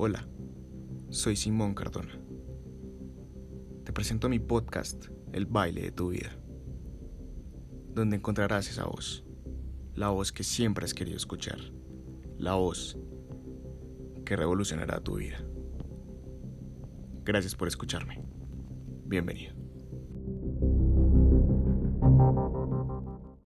Hola, soy Simón Cardona. Te presento mi podcast, El baile de tu vida, donde encontrarás esa voz, la voz que siempre has querido escuchar, la voz que revolucionará tu vida. Gracias por escucharme. Bienvenido.